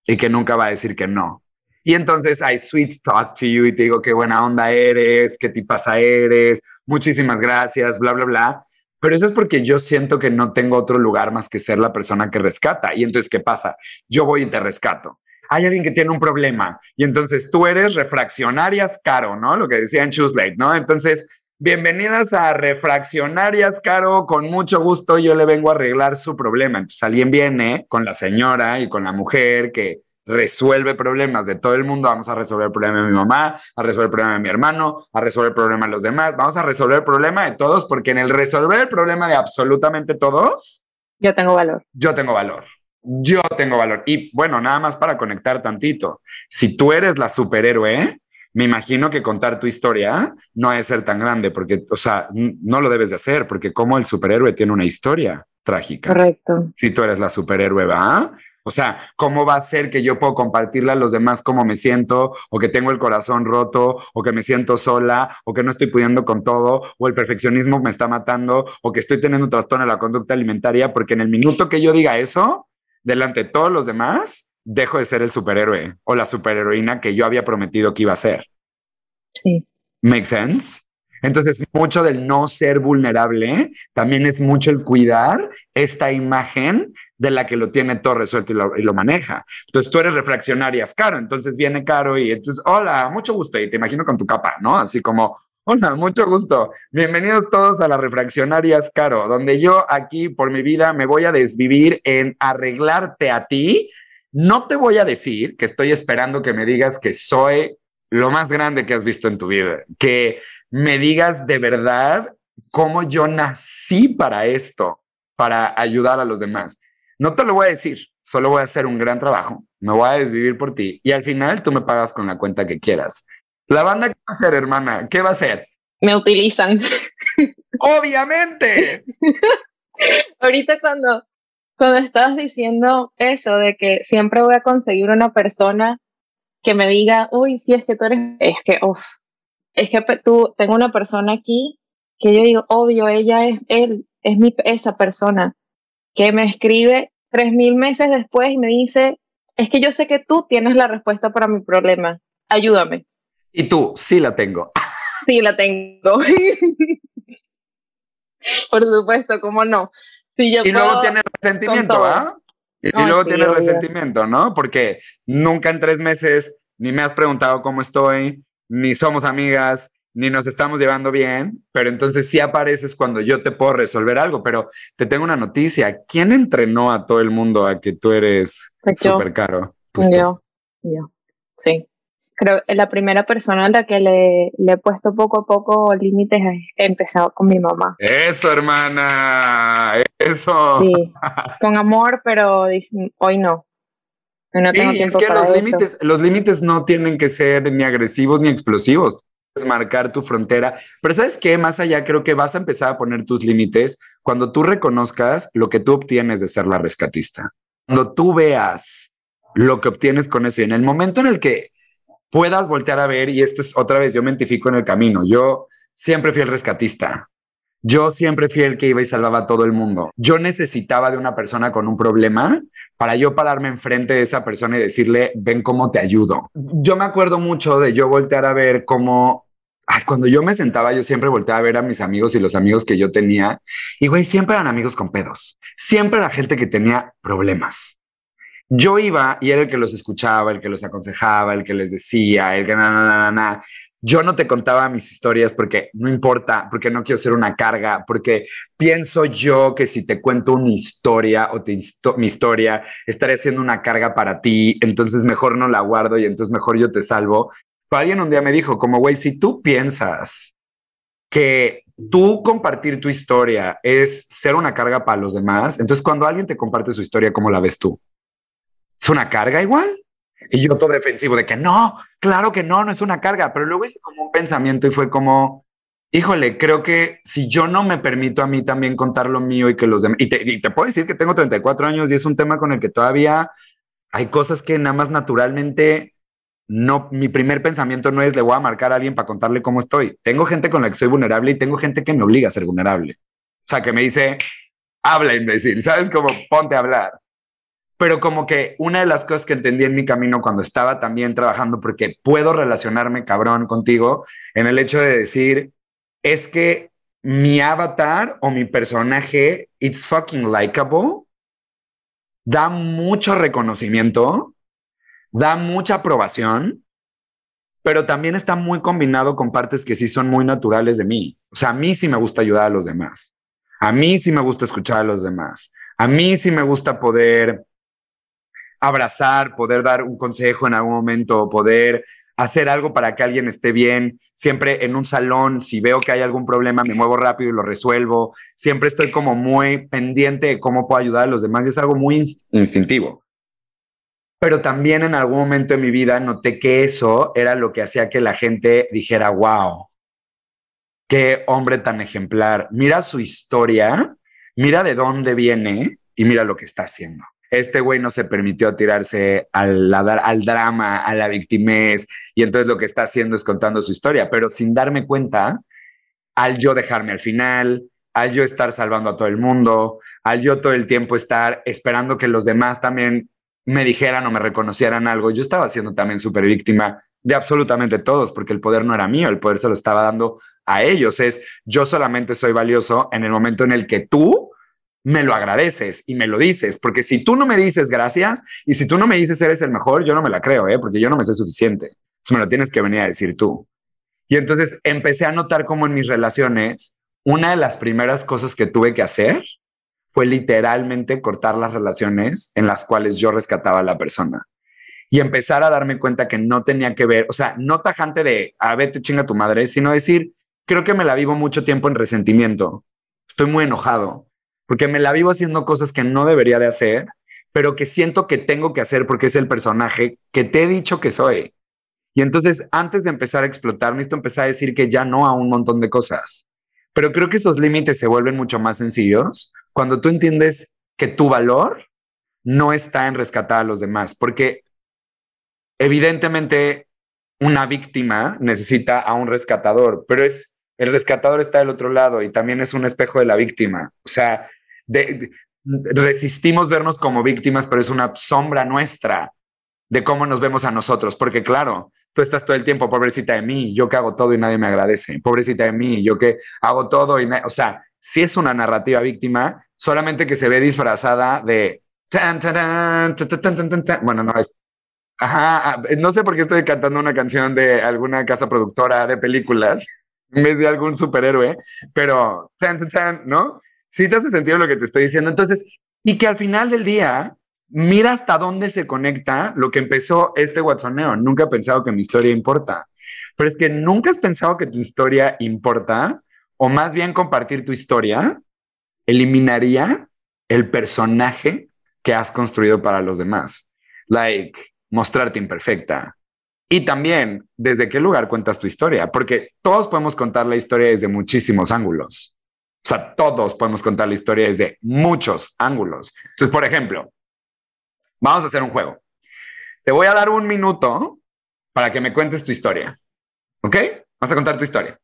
y que nunca va a decir que no. Y entonces I sweet talk to you y te digo qué buena onda eres, qué tipaza eres, muchísimas gracias, bla, bla, bla. Pero eso es porque yo siento que no tengo otro lugar más que ser la persona que rescata. Y entonces, ¿qué pasa? Yo voy y te rescato. Hay alguien que tiene un problema y entonces tú eres refraccionarias caro, ¿no? Lo que decía en Late, ¿no? Entonces, bienvenidas a refraccionarias caro, con mucho gusto yo le vengo a arreglar su problema. Entonces, alguien viene con la señora y con la mujer que resuelve problemas de todo el mundo. Vamos a resolver el problema de mi mamá, a resolver el problema de mi hermano, a resolver el problema de los demás. Vamos a resolver el problema de todos, porque en el resolver el problema de absolutamente todos, yo tengo valor. Yo tengo valor. Yo tengo valor. Y bueno, nada más para conectar tantito. Si tú eres la superhéroe, me imagino que contar tu historia no debe ser tan grande, porque, o sea, no lo debes de hacer, porque como el superhéroe tiene una historia trágica. Correcto. Si tú eres la superhéroe, ¿va? O sea, ¿cómo va a ser que yo puedo compartirle a los demás cómo me siento, o que tengo el corazón roto, o que me siento sola, o que no estoy pudiendo con todo, o el perfeccionismo me está matando, o que estoy teniendo un trastorno en la conducta alimentaria? Porque en el minuto que yo diga eso, delante de todos los demás, dejo de ser el superhéroe o la superheroína que yo había prometido que iba a ser. Sí. ¿Make sense? Entonces, mucho del no ser vulnerable también es mucho el cuidar esta imagen de la que lo tiene todo resuelto y lo, maneja. Entonces, tú eres refraccionarias, Caro. Entonces viene Caro y entonces, hola, mucho gusto. Y te imagino con tu capa, ¿no? Así como, hola, mucho gusto. Bienvenidos todos a las refraccionarias, Caro, donde yo aquí por mi vida me voy a desvivir en arreglarte a ti. No te voy a decir que estoy esperando que me digas que soy lo más grande que has visto en tu vida, que me digas de verdad cómo yo nací para esto, para ayudar a los demás. No te lo voy a decir, solo voy a hacer un gran trabajo, me voy a desvivir por ti y al final tú me pagas con la cuenta que quieras. La banda, ¿qué va a hacer, hermana? ¿Qué va a hacer? Me utilizan. Obviamente. Ahorita cuando, cuando estabas diciendo eso de que siempre voy a conseguir una persona que me diga, uy, si es que tú eres, es que, uff, es que tú, tengo una persona aquí que yo digo, obvio, ella es él, es mi, esa persona, que me escribe tres mil meses después y me dice, es que yo sé que tú tienes la respuesta para mi problema, ayúdame. Y tú, sí la tengo. Sí la tengo. Por supuesto, ¿cómo no? Y luego tiene resentimiento, ¿ah? Y, luego tiene resentimiento, ¿no? Porque nunca en tres meses ni me has preguntado cómo estoy, ni somos amigas, ni nos estamos llevando bien, pero entonces sí apareces cuando yo te puedo resolver algo. Pero te tengo una noticia. ¿Quién entrenó a todo el mundo a que tú eres súper caro? Pues yo, yo, sí. Creo que la primera persona a la que le, le he puesto poco a poco límites he empezado con mi mamá. Eso, hermana, eso. Sí, con amor, pero hoy no. No tengo tiempo es que los límites, los límites no tienen que ser ni agresivos ni explosivos. Puedes marcar tu frontera. Pero ¿sabes qué? Más allá, creo que vas a empezar a poner tus límites cuando tú reconozcas lo que tú obtienes de ser la rescatista. Cuando tú veas lo que obtienes con eso y en el momento en el que puedas voltear a ver, y esto es otra vez, yo me identifico en el camino, yo siempre fui el rescatista. Yo siempre fui el que iba y salvaba a todo el mundo. Yo necesitaba de una persona con un problema para yo pararme enfrente de esa persona y decirle, ven cómo te ayudo. Yo me acuerdo mucho de yo voltear a ver cómo, cuando yo me sentaba, yo siempre volteaba a ver a mis amigos y los amigos que yo tenía. Y güey, siempre eran amigos con pedos. Siempre era gente que tenía problemas. Yo iba y era el que los escuchaba, el que los aconsejaba, el que les decía, el que na, na, na, na. Yo no te contaba mis historias porque no importa, porque no quiero ser una carga, porque pienso yo que si te cuento una historia o te mi historia, estaré siendo una carga para ti, entonces mejor no la guardo y entonces mejor yo te salvo. Pero alguien un día me dijo, como, güey, si tú piensas que tú compartir tu historia es ser una carga para los demás, entonces cuando alguien te comparte su historia, ¿cómo la ves tú? ¿Es una carga igual? Y yo todo defensivo de que no, claro que no, no es una carga, pero luego hice como un pensamiento y fue como, híjole, creo que si yo no me permito a mí también contar lo mío y que los demás, y te, puedo decir que tengo 34 años y es un tema con el que todavía hay cosas que nada más naturalmente no, mi primer pensamiento no es le voy a marcar a alguien para contarle cómo estoy. Tengo gente con la que soy vulnerable y tengo gente que me obliga a ser vulnerable. O sea, que me dice, habla imbécil, ¿sabes? Como ponte a hablar pero como que una de las cosas que entendí en mi camino cuando estaba también trabajando, porque puedo relacionarme cabrón contigo, en el hecho de decir, es que mi avatar o mi personaje, it's fucking likable, da mucho reconocimiento, da mucha aprobación, pero también está muy combinado con partes que sí son muy naturales de mí. O sea, a mí sí me gusta ayudar a los demás. A mí sí me gusta escuchar a los demás. A mí sí me gusta poder abrazar, poder dar un consejo en algún momento, poder hacer algo para que alguien esté bien. Siempre en un salón, si veo que hay algún problema, me muevo rápido y lo resuelvo. Siempre estoy como muy pendiente de cómo puedo ayudar a los demás y es algo muy instintivo. Pero también en algún momento de mi vida noté que eso era lo que hacía que la gente dijera, wow, qué hombre tan ejemplar. Mira su historia, mira de dónde viene y mira lo que está haciendo. Este güey no se permitió tirarse al, al drama, a la victimez, y entonces lo que está haciendo es contando su historia, pero sin darme cuenta, al yo dejarme al final, al yo estar salvando a todo el mundo, al yo todo el tiempo estar esperando que los demás también me dijeran o me reconocieran algo, yo estaba siendo también súper víctima de absolutamente todos, porque el poder no era mío, el poder se lo estaba dando a ellos. Es yo solamente soy valioso en el momento en el que tú me lo agradeces y me lo dices, porque si tú no me dices gracias y si tú no me dices eres el mejor, yo no me la creo, ¿eh? porque yo no me sé suficiente. Entonces me lo tienes que venir a decir tú. Y entonces empecé a notar cómo en mis relaciones, una de las primeras cosas que tuve que hacer fue literalmente cortar las relaciones en las cuales yo rescataba a la persona. Y empezar a darme cuenta que no tenía que ver, o sea, no tajante de, a vete chinga tu madre, sino decir, creo que me la vivo mucho tiempo en resentimiento. Estoy muy enojado porque me la vivo haciendo cosas que no debería de hacer, pero que siento que tengo que hacer porque es el personaje que te he dicho que soy. Y entonces, antes de empezar a explotar, necesito empezar a decir que ya no a un montón de cosas. Pero creo que esos límites se vuelven mucho más sencillos cuando tú entiendes que tu valor no está en rescatar a los demás, porque evidentemente una víctima necesita a un rescatador, pero es el rescatador está del otro lado y también es un espejo de la víctima. O sea, resistimos vernos como víctimas, pero es una sombra nuestra de cómo nos vemos a nosotros, porque claro, tú estás todo el tiempo, pobrecita de mí, yo que hago todo y nadie me agradece, pobrecita de mí, yo que hago todo y, o sea, si es una narrativa víctima, solamente que se ve disfrazada de, bueno, no es, ajá, no sé por qué estoy cantando una canción de alguna casa productora de películas en vez de algún superhéroe, pero, ¿no? Sí te hace sentido lo que te estoy diciendo. Entonces, y que al final del día, mira hasta dónde se conecta lo que empezó este Watsoneo. Nunca he pensado que mi historia importa. Pero es que nunca has pensado que tu historia importa, o más bien compartir tu historia, eliminaría el personaje que has construido para los demás. Like, mostrarte imperfecta. Y también, ¿desde qué lugar cuentas tu historia? Porque todos podemos contar la historia desde muchísimos ángulos. O sea, todos podemos contar la historia desde muchos ángulos. Entonces, por ejemplo, vamos a hacer un juego. Te voy a dar un minuto para que me cuentes tu historia. ¿Ok? Vas a contar tu historia.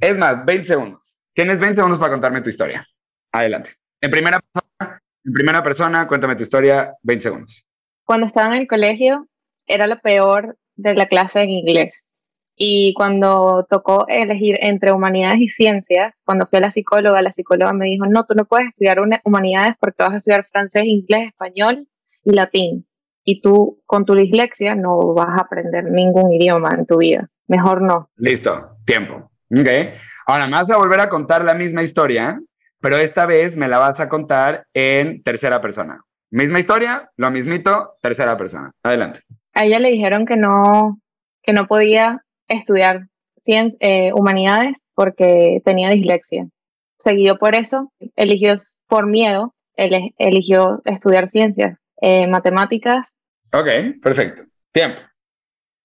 Es más, 20 segundos. Tienes 20 segundos para contarme tu historia. Adelante. En primera persona, en primera persona, cuéntame tu historia, 20 segundos. Cuando estaba en el colegio, era lo peor de la clase en inglés. Y cuando tocó elegir entre humanidades y ciencias, cuando fui a la psicóloga, la psicóloga me dijo, no, tú no puedes estudiar humanidades porque vas a estudiar francés, inglés, español y latín. Y tú con tu dislexia no vas a aprender ningún idioma en tu vida. Mejor no. Listo, tiempo. Ok. Ahora me vas a volver a contar la misma historia, pero esta vez me la vas a contar en tercera persona. Misma historia, lo mismito, tercera persona. Adelante. A ella le dijeron que no, que no podía estudiar eh, humanidades porque tenía dislexia. Seguido por eso, eligió por miedo, eligió estudiar ciencias, eh, matemáticas. Ok, perfecto. Tiempo.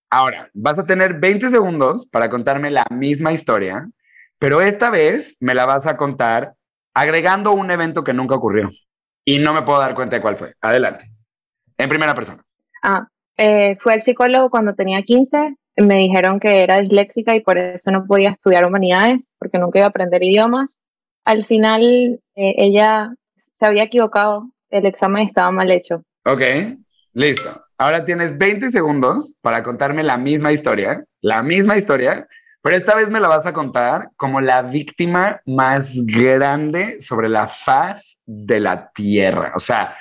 Ahora, vas a tener 20 segundos para contarme la misma historia, pero esta vez me la vas a contar agregando un evento que nunca ocurrió y no me puedo dar cuenta de cuál fue. Adelante. En primera persona. Ah, eh, fue el psicólogo cuando tenía 15 me dijeron que era disléxica y por eso no podía estudiar humanidades, porque nunca iba a aprender idiomas. Al final, eh, ella se había equivocado, el examen estaba mal hecho. Ok, listo. Ahora tienes 20 segundos para contarme la misma historia, la misma historia, pero esta vez me la vas a contar como la víctima más grande sobre la faz de la Tierra. O sea,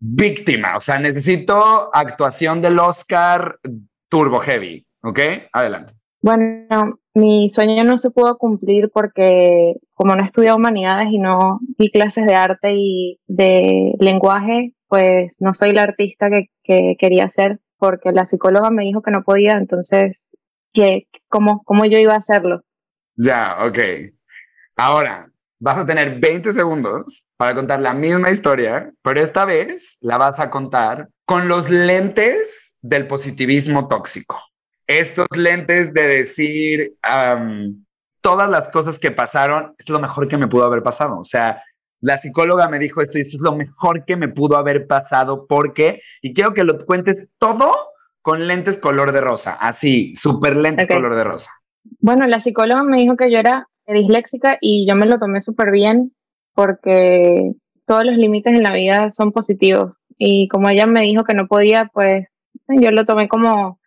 víctima, o sea, necesito actuación del Oscar turbo heavy, ¿ok? Adelante. Bueno, mi sueño no se pudo cumplir porque como no estudié humanidades y no vi clases de arte y de lenguaje, pues no soy la artista que, quería ser porque la psicóloga me dijo que no podía, entonces, ¿qué, cómo, ¿cómo yo iba a hacerlo? Ya, ok. Ahora, vas a tener 20 segundos para contar la misma historia, pero esta vez la vas a contar con los lentes del positivismo tóxico. Estos lentes de decir todas las cosas que pasaron, es lo mejor que me pudo haber pasado. O sea, la psicóloga me dijo esto y esto es lo mejor que me pudo haber pasado porque, y quiero que lo cuentes todo con lentes color de rosa, así, súper lentes color de rosa. Bueno, la psicóloga me dijo que yo era disléxica y yo me lo tomé súper bien porque todos los límites en la vida son positivos. Y como ella me dijo que no podía, pues yo lo tomé como,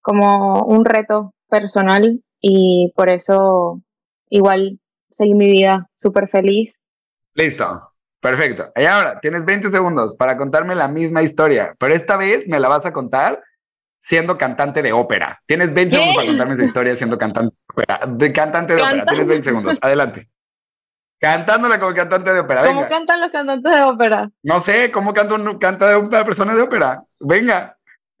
como un reto personal y por eso igual seguí mi vida súper feliz. Listo, perfecto. Y ahora tienes 20 segundos para contarme la misma historia, pero esta vez me la vas a contar siendo cantante de ópera. Tienes 20 segundos para contarme esa historia siendo cantante de ópera. De cantante de ópera, tienes 20 segundos. Adelante. Cantándola como cantante de ópera. ¿Cómo cantan los cantantes de ópera? No sé, ¿cómo canta, un, canta una persona de ópera? Venga.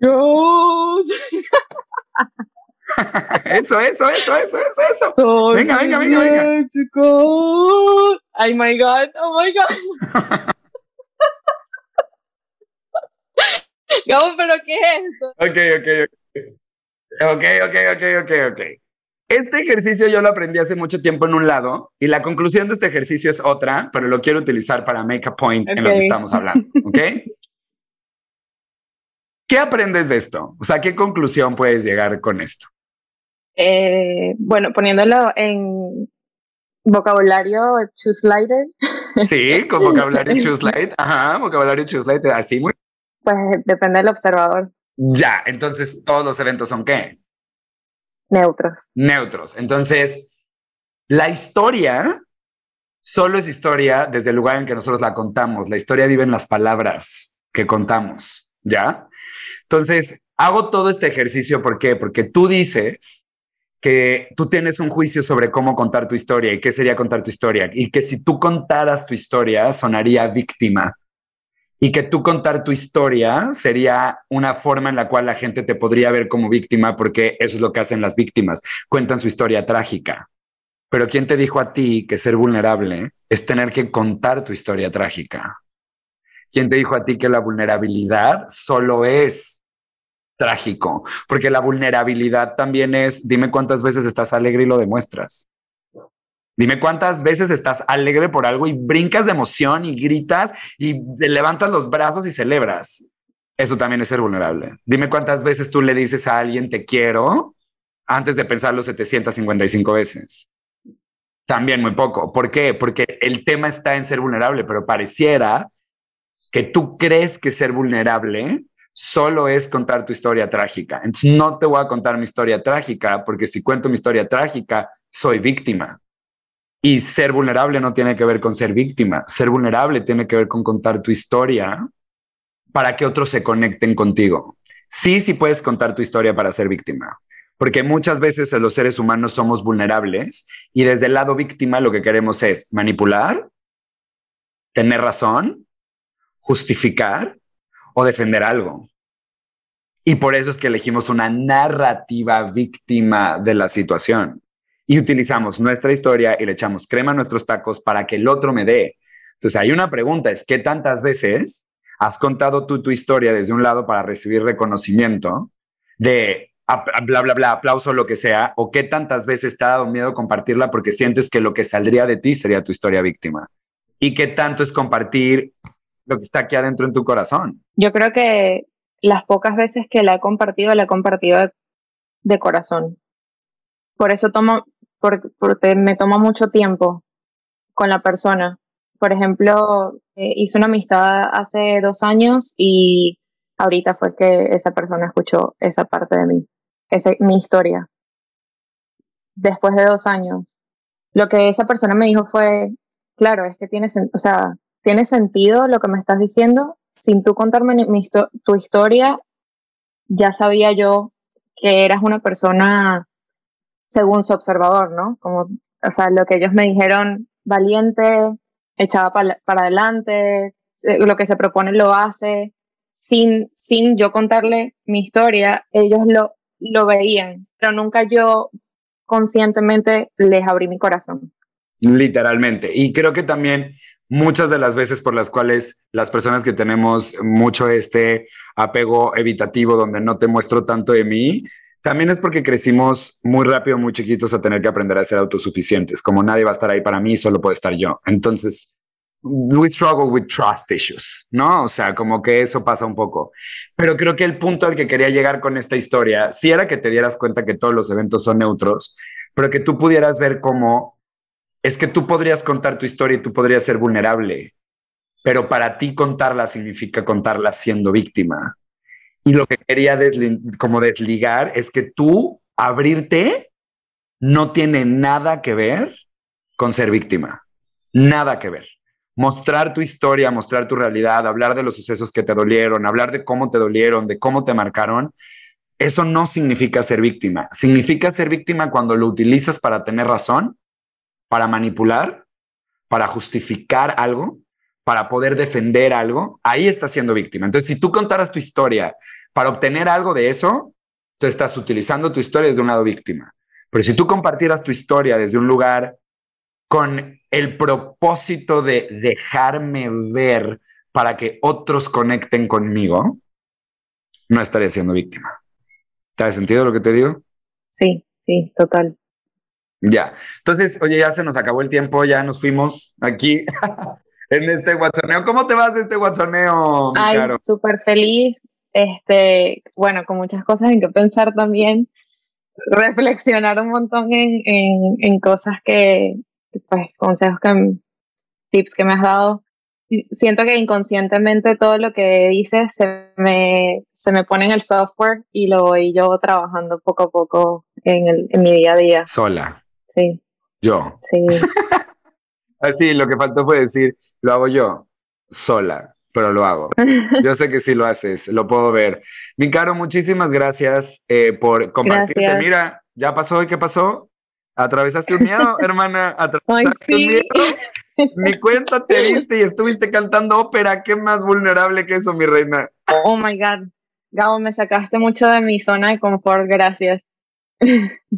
eso, eso, eso, eso, eso, eso. venga, venga, venga, venga. Oh my god, oh my god. No, pero ¿qué es eso? Ok, ok, ok. Ok, ok, ok, ok, ok. Este ejercicio yo lo aprendí hace mucho tiempo en un lado y la conclusión de este ejercicio es otra, pero lo quiero utilizar para make a point en lo que estamos hablando, ¿ok? ¿Qué aprendes de esto? O sea, ¿qué conclusión puedes llegar con esto? Eh, bueno, poniéndolo en vocabulario slider. Sí, con vocabulario slide. Ajá, vocabulario slide, así muy. Pues depende del observador. Ya, entonces todos los eventos son qué? Neutros. Neutros. Entonces, la historia solo es historia desde el lugar en que nosotros la contamos. La historia vive en las palabras que contamos. ¿ya? Entonces, hago todo este ejercicio, ¿por qué? Porque tú dices que tú tienes un juicio sobre cómo contar tu historia y qué sería contar tu historia, y que si tú contaras tu historia sonaría víctima. Y que tú contar tu historia sería una forma en la cual la gente te podría ver como víctima porque eso es lo que hacen las víctimas, cuentan su historia trágica. Pero ¿quién te dijo a ti que ser vulnerable es tener que contar tu historia trágica? ¿Quién te dijo a ti que la vulnerabilidad solo es trágico? Porque la vulnerabilidad también es, dime cuántas veces estás alegre y lo demuestras. Dime cuántas veces estás alegre por algo y brincas de emoción y gritas y levantas los brazos y celebras. Eso también es ser vulnerable. Dime cuántas veces tú le dices a alguien te quiero antes de pensarlo 755 veces. También muy poco. ¿Por qué? Porque el tema está en ser vulnerable, pero pareciera que tú crees que ser vulnerable solo es contar tu historia trágica. Entonces no te voy a contar mi historia trágica porque si cuento mi historia trágica, soy víctima. Y ser vulnerable no tiene que ver con ser víctima. Ser vulnerable tiene que ver con contar tu historia para que otros se conecten contigo. Sí, sí puedes contar tu historia para ser víctima, porque muchas veces los seres humanos somos vulnerables y desde el lado víctima lo que queremos es manipular, tener razón, justificar o defender algo. Y por eso es que elegimos una narrativa víctima de la situación y utilizamos nuestra historia y le echamos crema a nuestros tacos para que el otro me dé. Entonces hay una pregunta, es ¿qué tantas veces has contado tú tu historia desde un lado para recibir reconocimiento de bla, bla, bla, aplauso, lo que sea, o qué tantas veces te ha dado miedo compartirla porque sientes que lo que saldría de ti sería tu historia víctima? ¿Y qué tanto es compartir lo que está aquí adentro en tu corazón? Yo creo que las pocas veces que la he compartido, la he compartido de, de corazón. Por eso tomo, porque, me toma mucho tiempo con la persona. Por ejemplo, eh, hice una amistad hace dos años y ahorita fue que esa persona escuchó esa parte de mí, esa, mi historia. Después de dos años, lo que esa persona me dijo fue, claro, es que tiene, o sea, tiene sentido lo que me estás diciendo. Sin tú contarme tu historia, ya sabía yo que eras una persona según su observador, ¿no? Como, o sea, lo que ellos me dijeron, valiente, echada para, adelante, eh, lo que se propone lo hace, sin, sin yo contarle mi historia, ellos lo, lo veían, pero nunca yo conscientemente les abrí mi corazón. Literalmente. Y creo que también muchas de las veces por las cuales las personas que tenemos mucho este apego evitativo donde no te muestro tanto de mí, también es porque crecimos muy rápido, muy chiquitos a tener que aprender a ser autosuficientes. Como nadie va a estar ahí para mí, solo puedo estar yo. Entonces, we struggle with trust issues, ¿no? O sea, como que eso pasa un poco. Pero creo que el punto al que quería llegar con esta historia, sí era que te dieras cuenta que todos los eventos son neutros, pero que tú pudieras ver cómo es que tú podrías contar tu historia y tú podrías ser vulnerable, pero para ti contarla significa contarla siendo víctima. Y lo que quería como desligar es que tú abrirte no tiene nada que ver con ser víctima. Nada que ver. Mostrar tu historia, mostrar tu realidad, hablar de los sucesos que te dolieron, hablar de cómo te dolieron, de cómo te marcaron, eso no significa ser víctima. Significa ser víctima cuando lo utilizas para tener razón, para manipular, para justificar algo para poder defender algo, ahí estás siendo víctima. Entonces, si tú contaras tu historia para obtener algo de eso, tú estás utilizando tu historia desde un lado víctima. Pero si tú compartieras tu historia desde un lugar con el propósito de dejarme ver para que otros conecten conmigo, no estaría siendo víctima. ¿Te ha sentido lo que te digo? Sí, sí, total. Ya. Entonces, oye, ya se nos acabó el tiempo, ya nos fuimos aquí. en este WhatsApp. ¿Cómo te vas este WhatsApp? Ay, súper feliz. Este, bueno, con muchas cosas en que pensar también. Reflexionar un montón en, en, cosas que, pues, consejos que, tips que me has dado. Siento que inconscientemente todo lo que dices se me, se me pone en el software y lo voy yo trabajando poco a poco en, el, en mi día a día. Sola. Sí. Yo. Sí. Así, lo que faltó fue decir, lo hago yo, sola, pero lo hago. Yo sé que sí lo haces, lo puedo ver. Mi caro, muchísimas gracias eh, por compartirte. Mira, ya pasó y qué pasó. Atravesaste un miedo, hermana. Atravesaste un miedo. Cuenta te viste y estuviste cantando ópera. ¿Qué más vulnerable que eso, mi reina? Oh my God. Gabo, me sacaste mucho de mi zona de confort. Gracias.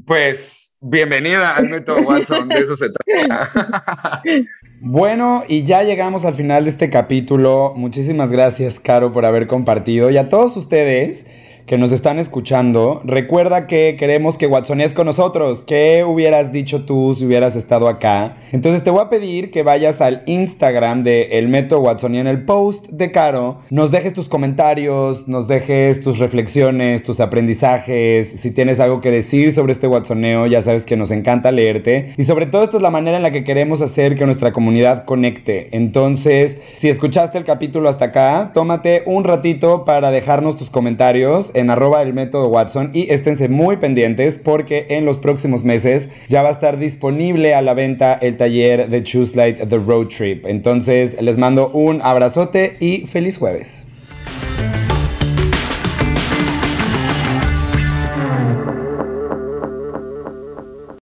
Pues bienvenida al método Watson. De eso se trata. Bueno, y ya llegamos al final de este capítulo. Muchísimas gracias, Caro, por haber compartido. Y a todos ustedes que nos están escuchando, recuerda que queremos que Watsonías con nosotros. ¿Qué hubieras dicho tú si hubieras estado acá? Entonces te voy a pedir que vayas al Instagram de El Método Watsonia en el post de Caro, nos dejes tus comentarios, nos dejes tus reflexiones, tus aprendizajes, si tienes algo que decir sobre este Watsoneo, ya sabes que nos encanta leerte. Y sobre todo esta es la manera en la que queremos hacer que nuestra comunidad conecte. Entonces, si escuchaste el capítulo hasta acá, tómate un ratito para dejarnos tus comentarios en arroba el método Watson y esténse muy pendientes porque en los próximos meses ya va a estar disponible a la venta el taller de Choose Light The Road Trip. Entonces les mando un abrazote y feliz jueves.